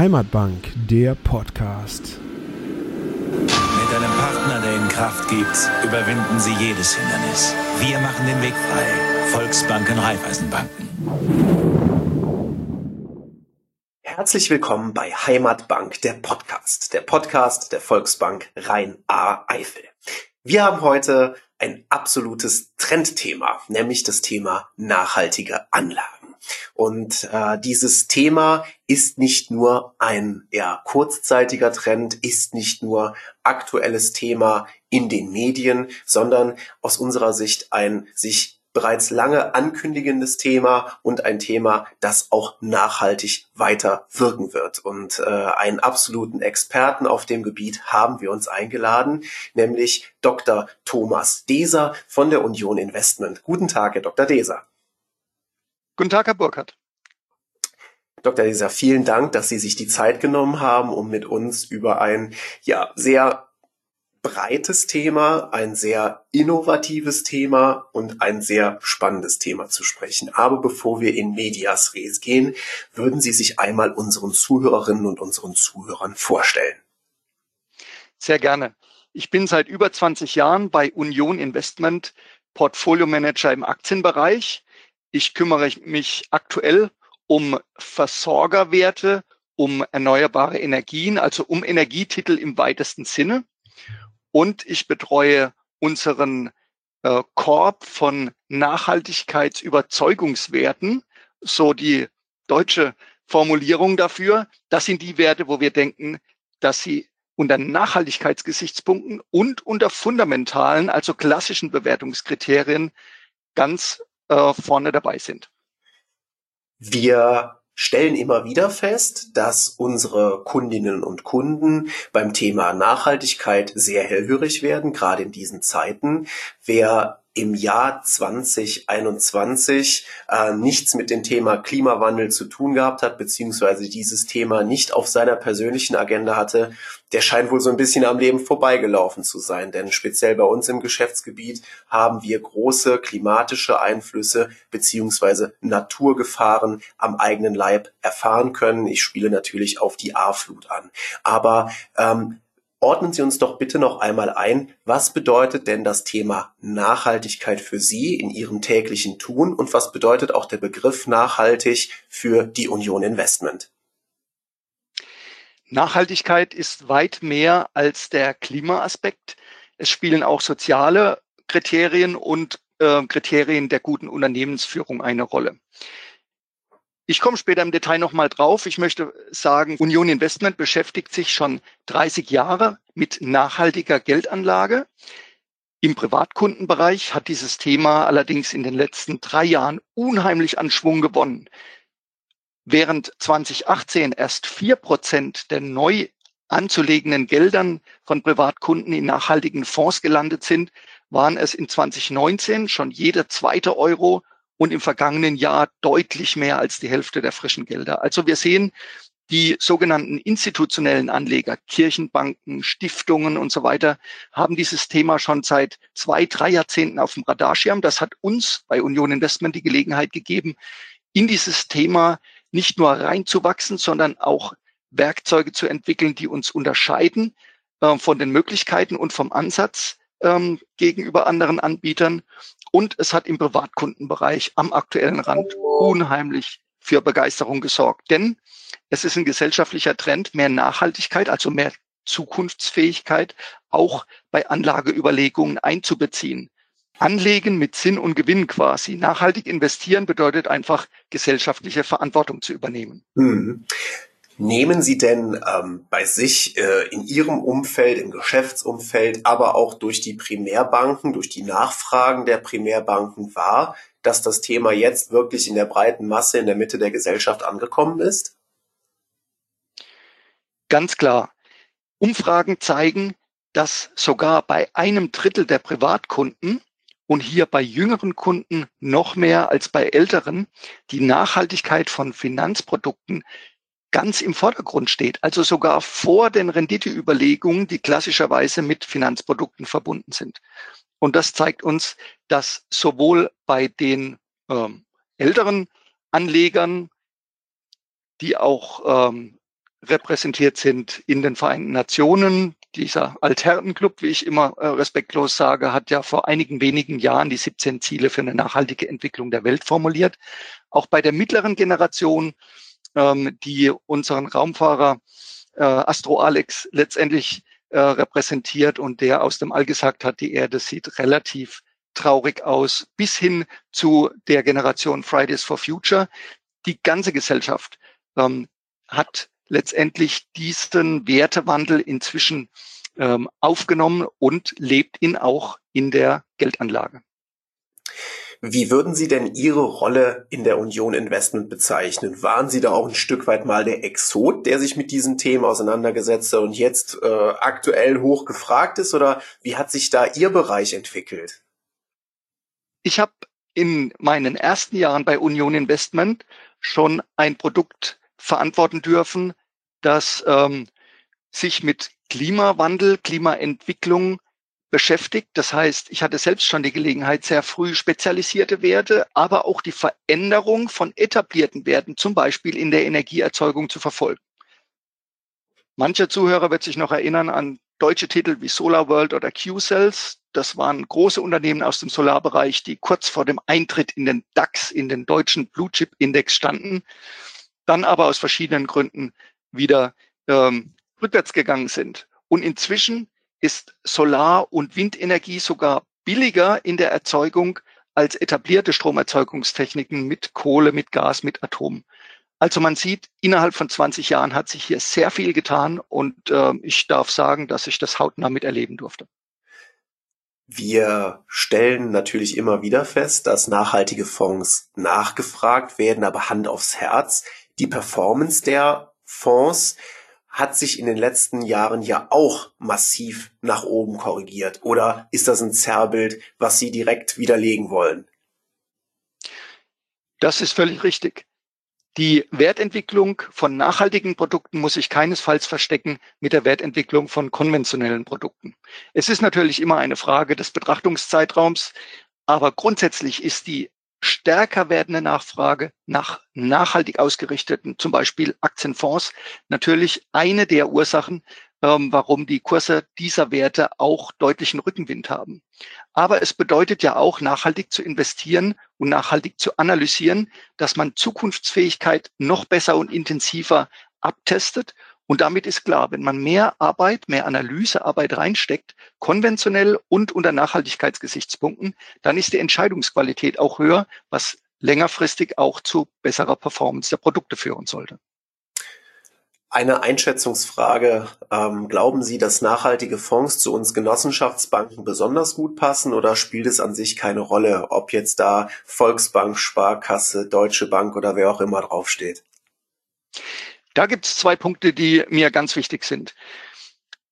Heimatbank, der Podcast. Mit einem Partner, der Ihnen Kraft gibt, überwinden Sie jedes Hindernis. Wir machen den Weg frei. Volksbanken, Raiffeisenbanken. Herzlich willkommen bei Heimatbank, der Podcast. Der Podcast der Volksbank Rhein-A-Eifel. Wir haben heute ein absolutes Trendthema, nämlich das Thema nachhaltige Anlagen. Und äh, dieses Thema ist nicht nur ein ja, kurzzeitiger Trend, ist nicht nur aktuelles Thema in den Medien, sondern aus unserer Sicht ein sich bereits lange ankündigendes Thema und ein Thema, das auch nachhaltig weiter wirken wird. Und äh, einen absoluten Experten auf dem Gebiet haben wir uns eingeladen, nämlich Dr. Thomas Deser von der Union Investment. Guten Tag, Herr Dr. Deser. Guten Tag, Herr Burkhardt. Dr. Deser, vielen Dank, dass Sie sich die Zeit genommen haben, um mit uns über ein ja sehr breites Thema, ein sehr innovatives Thema und ein sehr spannendes Thema zu sprechen. Aber bevor wir in Medias Res gehen, würden Sie sich einmal unseren Zuhörerinnen und unseren Zuhörern vorstellen. Sehr gerne. Ich bin seit über 20 Jahren bei Union Investment Portfolio Manager im Aktienbereich ich kümmere mich aktuell um Versorgerwerte, um erneuerbare Energien, also um Energietitel im weitesten Sinne. Und ich betreue unseren äh, Korb von Nachhaltigkeitsüberzeugungswerten, so die deutsche Formulierung dafür. Das sind die Werte, wo wir denken, dass sie unter Nachhaltigkeitsgesichtspunkten und unter fundamentalen, also klassischen Bewertungskriterien ganz äh, vorne dabei sind. Wir stellen immer wieder fest, dass unsere Kundinnen und Kunden beim Thema Nachhaltigkeit sehr hellhörig werden, gerade in diesen Zeiten. Wer im Jahr 2021 äh, nichts mit dem Thema Klimawandel zu tun gehabt hat, beziehungsweise dieses Thema nicht auf seiner persönlichen Agenda hatte, der scheint wohl so ein bisschen am Leben vorbeigelaufen zu sein. Denn speziell bei uns im Geschäftsgebiet haben wir große klimatische Einflüsse beziehungsweise Naturgefahren am eigenen Leib erfahren können. Ich spiele natürlich auf die A-Flut an. Aber ähm, Ordnen Sie uns doch bitte noch einmal ein, was bedeutet denn das Thema Nachhaltigkeit für Sie in Ihrem täglichen Tun und was bedeutet auch der Begriff nachhaltig für die Union Investment? Nachhaltigkeit ist weit mehr als der Klimaaspekt. Es spielen auch soziale Kriterien und äh, Kriterien der guten Unternehmensführung eine Rolle. Ich komme später im Detail nochmal drauf. Ich möchte sagen, Union Investment beschäftigt sich schon 30 Jahre mit nachhaltiger Geldanlage. Im Privatkundenbereich hat dieses Thema allerdings in den letzten drei Jahren unheimlich an Schwung gewonnen. Während 2018 erst vier Prozent der neu anzulegenden Geldern von Privatkunden in nachhaltigen Fonds gelandet sind, waren es in 2019 schon jeder zweite Euro und im vergangenen Jahr deutlich mehr als die Hälfte der frischen Gelder. Also wir sehen, die sogenannten institutionellen Anleger, Kirchenbanken, Stiftungen und so weiter, haben dieses Thema schon seit zwei, drei Jahrzehnten auf dem Radarschirm. Das hat uns bei Union Investment die Gelegenheit gegeben, in dieses Thema nicht nur reinzuwachsen, sondern auch Werkzeuge zu entwickeln, die uns unterscheiden äh, von den Möglichkeiten und vom Ansatz ähm, gegenüber anderen Anbietern. Und es hat im Privatkundenbereich am aktuellen Rand unheimlich für Begeisterung gesorgt. Denn es ist ein gesellschaftlicher Trend, mehr Nachhaltigkeit, also mehr Zukunftsfähigkeit auch bei Anlageüberlegungen einzubeziehen. Anlegen mit Sinn und Gewinn quasi. Nachhaltig investieren bedeutet einfach gesellschaftliche Verantwortung zu übernehmen. Mhm. Nehmen Sie denn ähm, bei sich äh, in Ihrem Umfeld, im Geschäftsumfeld, aber auch durch die Primärbanken, durch die Nachfragen der Primärbanken wahr, dass das Thema jetzt wirklich in der breiten Masse in der Mitte der Gesellschaft angekommen ist? Ganz klar. Umfragen zeigen, dass sogar bei einem Drittel der Privatkunden und hier bei jüngeren Kunden noch mehr als bei älteren die Nachhaltigkeit von Finanzprodukten ganz im Vordergrund steht, also sogar vor den Renditeüberlegungen, die klassischerweise mit Finanzprodukten verbunden sind. Und das zeigt uns, dass sowohl bei den ähm, älteren Anlegern, die auch ähm, repräsentiert sind in den Vereinten Nationen. Dieser Alternenclub, wie ich immer äh, respektlos sage, hat ja vor einigen wenigen Jahren die 17 Ziele für eine nachhaltige Entwicklung der Welt formuliert. Auch bei der mittleren Generation, ähm, die unseren Raumfahrer äh, Astro Alex letztendlich äh, repräsentiert und der aus dem All gesagt hat, die Erde sieht relativ traurig aus, bis hin zu der Generation Fridays for Future. Die ganze Gesellschaft ähm, hat letztendlich diesen Wertewandel inzwischen ähm, aufgenommen und lebt ihn auch in der Geldanlage. Wie würden Sie denn Ihre Rolle in der Union Investment bezeichnen? Waren Sie da auch ein Stück weit mal der Exot, der sich mit diesen Themen auseinandergesetzt hat und jetzt äh, aktuell hoch gefragt ist? Oder wie hat sich da Ihr Bereich entwickelt? Ich habe in meinen ersten Jahren bei Union Investment schon ein Produkt verantworten dürfen, das ähm, sich mit Klimawandel, Klimaentwicklung beschäftigt. Das heißt, ich hatte selbst schon die Gelegenheit, sehr früh spezialisierte Werte, aber auch die Veränderung von etablierten Werten, zum Beispiel in der Energieerzeugung, zu verfolgen. Mancher Zuhörer wird sich noch erinnern an deutsche Titel wie SolarWorld oder Q-Cells. Das waren große Unternehmen aus dem Solarbereich, die kurz vor dem Eintritt in den DAX, in den deutschen Blue Chip Index standen, dann aber aus verschiedenen Gründen wieder ähm, rückwärts gegangen sind. Und inzwischen ist Solar- und Windenergie sogar billiger in der Erzeugung als etablierte Stromerzeugungstechniken mit Kohle, mit Gas, mit Atom. Also man sieht, innerhalb von 20 Jahren hat sich hier sehr viel getan und äh, ich darf sagen, dass ich das hautnah miterleben durfte. Wir stellen natürlich immer wieder fest, dass nachhaltige Fonds nachgefragt werden, aber Hand aufs Herz. Die Performance der Fonds hat sich in den letzten Jahren ja auch massiv nach oben korrigiert. Oder ist das ein Zerrbild, was Sie direkt widerlegen wollen? Das ist völlig richtig. Die Wertentwicklung von nachhaltigen Produkten muss sich keinesfalls verstecken mit der Wertentwicklung von konventionellen Produkten. Es ist natürlich immer eine Frage des Betrachtungszeitraums, aber grundsätzlich ist die stärker werdende Nachfrage nach nachhaltig ausgerichteten, zum Beispiel Aktienfonds, natürlich eine der Ursachen, ähm, warum die Kurse dieser Werte auch deutlichen Rückenwind haben. Aber es bedeutet ja auch, nachhaltig zu investieren und nachhaltig zu analysieren, dass man Zukunftsfähigkeit noch besser und intensiver abtestet und damit ist klar, wenn man mehr Arbeit, mehr Analysearbeit reinsteckt, konventionell und unter Nachhaltigkeitsgesichtspunkten, dann ist die Entscheidungsqualität auch höher, was längerfristig auch zu besserer Performance der Produkte führen sollte. Eine Einschätzungsfrage. Ähm, glauben Sie, dass nachhaltige Fonds zu uns Genossenschaftsbanken besonders gut passen oder spielt es an sich keine Rolle, ob jetzt da Volksbank, Sparkasse, Deutsche Bank oder wer auch immer draufsteht? Da gibt es zwei Punkte, die mir ganz wichtig sind.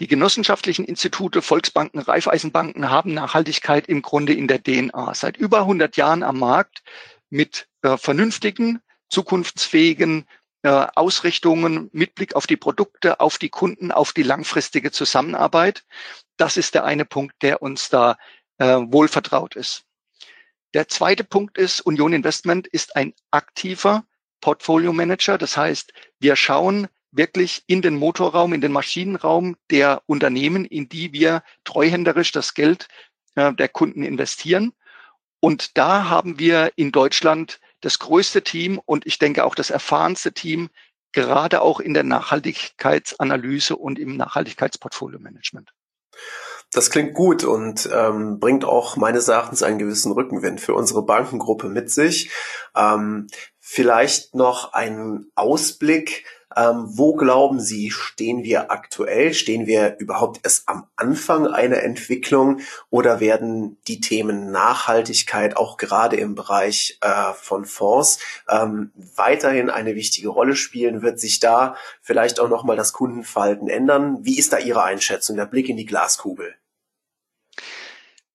Die genossenschaftlichen Institute, Volksbanken, Raiffeisenbanken haben Nachhaltigkeit im Grunde in der DNA. Seit über 100 Jahren am Markt mit äh, vernünftigen, zukunftsfähigen äh, Ausrichtungen mit Blick auf die Produkte, auf die Kunden, auf die langfristige Zusammenarbeit. Das ist der eine Punkt, der uns da äh, wohl vertraut ist. Der zweite Punkt ist, Union Investment ist ein aktiver Portfolio Manager. Das heißt, wir schauen wirklich in den Motorraum, in den Maschinenraum der Unternehmen, in die wir treuhänderisch das Geld äh, der Kunden investieren. Und da haben wir in Deutschland das größte Team und ich denke auch das erfahrenste Team, gerade auch in der Nachhaltigkeitsanalyse und im Nachhaltigkeitsportfolio-Management. Das klingt gut und ähm, bringt auch meines Erachtens einen gewissen Rückenwind für unsere Bankengruppe mit sich. Ähm, vielleicht noch einen Ausblick. Ähm, wo glauben Sie, stehen wir aktuell? Stehen wir überhaupt erst am Anfang einer Entwicklung oder werden die Themen Nachhaltigkeit auch gerade im Bereich äh, von Fonds ähm, weiterhin eine wichtige Rolle spielen? Wird sich da vielleicht auch nochmal das Kundenverhalten ändern? Wie ist da Ihre Einschätzung, der Blick in die Glaskugel?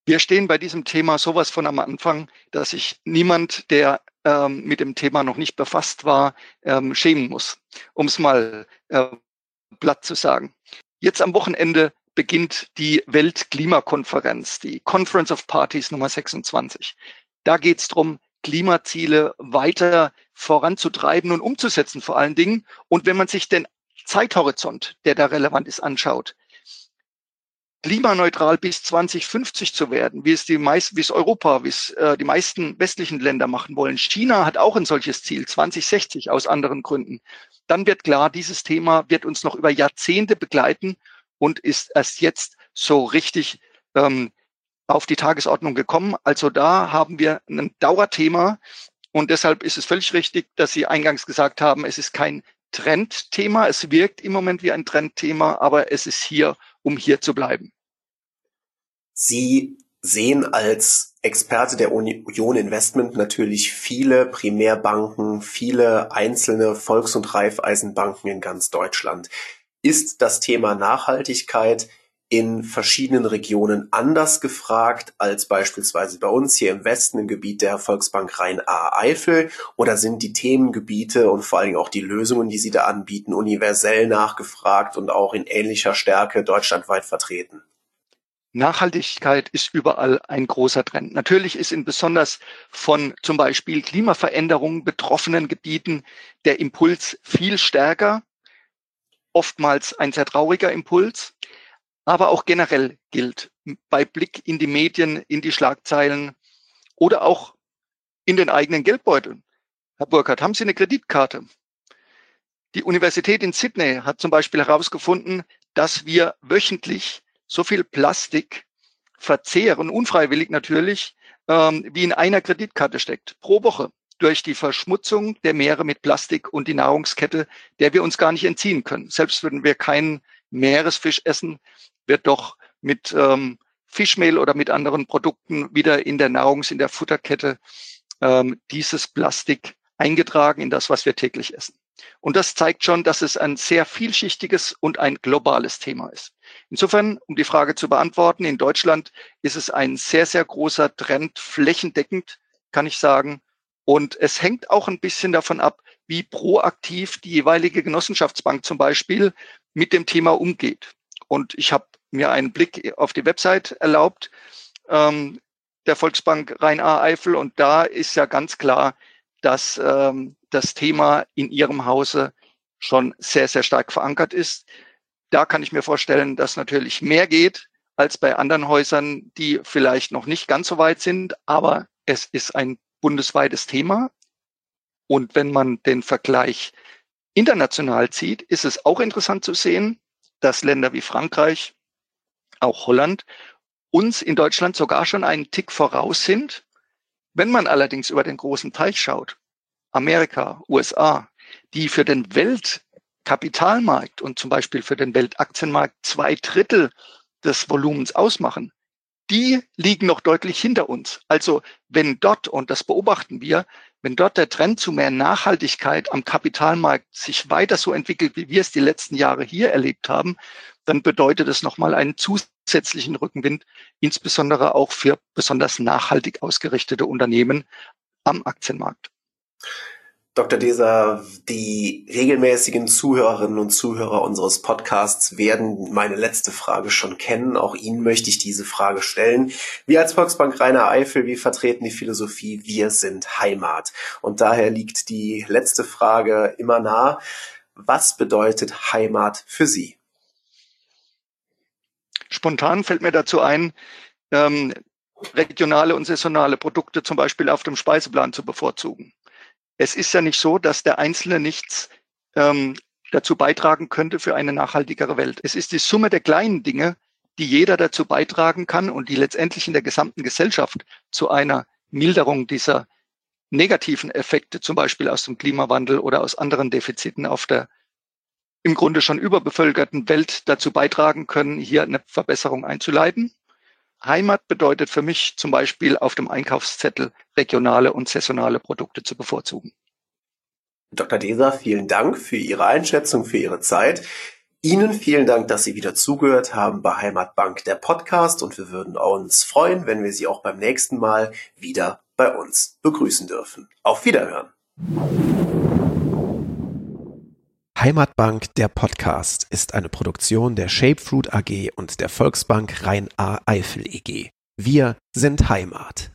Wir stehen bei diesem Thema sowas von am Anfang, dass sich niemand, der ähm, mit dem Thema noch nicht befasst war, ähm, schämen muss, um es mal äh, platt zu sagen. Jetzt am Wochenende beginnt die Weltklimakonferenz, die Conference of Parties Nummer 26. Da geht es darum, Klimaziele weiter voranzutreiben und umzusetzen vor allen Dingen. Und wenn man sich denn Zeithorizont, der da relevant ist, anschaut, klimaneutral bis 2050 zu werden, wie es die meisten, wie es Europa, wie es äh, die meisten westlichen Länder machen wollen. China hat auch ein solches Ziel, 2060 aus anderen Gründen. Dann wird klar, dieses Thema wird uns noch über Jahrzehnte begleiten und ist erst jetzt so richtig ähm, auf die Tagesordnung gekommen. Also da haben wir ein Dauerthema und deshalb ist es völlig richtig, dass Sie eingangs gesagt haben, es ist kein Trendthema. Es wirkt im Moment wie ein Trendthema, aber es ist hier, um hier zu bleiben. Sie sehen als Experte der Union Investment natürlich viele Primärbanken, viele einzelne Volks- und Raiffeisenbanken in ganz Deutschland. Ist das Thema Nachhaltigkeit in verschiedenen Regionen anders gefragt als beispielsweise bei uns hier im Westen im Gebiet der Volksbank Rhein-A-Eifel? Oder sind die Themengebiete und vor allem auch die Lösungen, die Sie da anbieten, universell nachgefragt und auch in ähnlicher Stärke deutschlandweit vertreten? Nachhaltigkeit ist überall ein großer Trend. Natürlich ist in besonders von zum Beispiel Klimaveränderungen betroffenen Gebieten der Impuls viel stärker, oftmals ein sehr trauriger Impuls, aber auch generell gilt bei Blick in die Medien, in die Schlagzeilen oder auch in den eigenen Geldbeutel. Herr Burkhardt, haben Sie eine Kreditkarte? Die Universität in Sydney hat zum Beispiel herausgefunden, dass wir wöchentlich so viel Plastik verzehren, unfreiwillig natürlich, ähm, wie in einer Kreditkarte steckt, pro Woche durch die Verschmutzung der Meere mit Plastik und die Nahrungskette, der wir uns gar nicht entziehen können. Selbst wenn wir keinen Meeresfisch essen, wird doch mit ähm, Fischmehl oder mit anderen Produkten wieder in der Nahrungs-, in der Futterkette ähm, dieses Plastik eingetragen in das, was wir täglich essen. Und das zeigt schon, dass es ein sehr vielschichtiges und ein globales Thema ist. Insofern, um die Frage zu beantworten, in Deutschland ist es ein sehr, sehr großer Trend, flächendeckend, kann ich sagen. Und es hängt auch ein bisschen davon ab, wie proaktiv die jeweilige Genossenschaftsbank zum Beispiel mit dem Thema umgeht. Und ich habe mir einen Blick auf die Website erlaubt ähm, der Volksbank Rhein-A-Eifel und da ist ja ganz klar, dass ähm, das Thema in Ihrem Hause schon sehr, sehr stark verankert ist. Da kann ich mir vorstellen, dass natürlich mehr geht als bei anderen Häusern, die vielleicht noch nicht ganz so weit sind, aber es ist ein bundesweites Thema. Und wenn man den Vergleich international zieht, ist es auch interessant zu sehen, dass Länder wie Frankreich, auch Holland, uns in Deutschland sogar schon einen Tick voraus sind, wenn man allerdings über den großen Teich schaut, Amerika, USA, die für den Weltkapitalmarkt und zum Beispiel für den Weltaktienmarkt zwei Drittel des Volumens ausmachen, die liegen noch deutlich hinter uns. Also wenn dort, und das beobachten wir, wenn dort der Trend zu mehr Nachhaltigkeit am Kapitalmarkt sich weiter so entwickelt, wie wir es die letzten Jahre hier erlebt haben, dann bedeutet es nochmal einen zusätzlichen Rückenwind, insbesondere auch für besonders nachhaltig ausgerichtete Unternehmen am Aktienmarkt. Dr. Deser, die regelmäßigen Zuhörerinnen und Zuhörer unseres Podcasts werden meine letzte Frage schon kennen. Auch Ihnen möchte ich diese Frage stellen. Wir als Volksbank Rainer Eifel, wir vertreten die Philosophie, wir sind Heimat. Und daher liegt die letzte Frage immer nah. Was bedeutet Heimat für Sie? Spontan fällt mir dazu ein, ähm, regionale und saisonale Produkte zum Beispiel auf dem Speiseplan zu bevorzugen es ist ja nicht so, dass der Einzelne nichts ähm, dazu beitragen könnte für eine nachhaltigere Welt. Es ist die Summe der kleinen Dinge, die jeder dazu beitragen kann und die letztendlich in der gesamten Gesellschaft zu einer Milderung dieser negativen Effekte, zum Beispiel aus dem Klimawandel oder aus anderen Defiziten auf der im Grunde schon überbevölkerten Welt dazu beitragen können, hier eine Verbesserung einzuleiten. Heimat bedeutet für mich zum Beispiel auf dem Einkaufszettel regionale und saisonale Produkte zu bevorzugen. Dr. Deser, vielen Dank für Ihre Einschätzung, für Ihre Zeit. Ihnen vielen Dank, dass Sie wieder zugehört haben bei Heimatbank der Podcast und wir würden uns freuen, wenn wir Sie auch beim nächsten Mal wieder bei uns begrüßen dürfen. Auf Wiederhören. Heimatbank, der Podcast, ist eine Produktion der Shapefruit AG und der Volksbank Rhein-A-Eifel EG. Wir sind Heimat.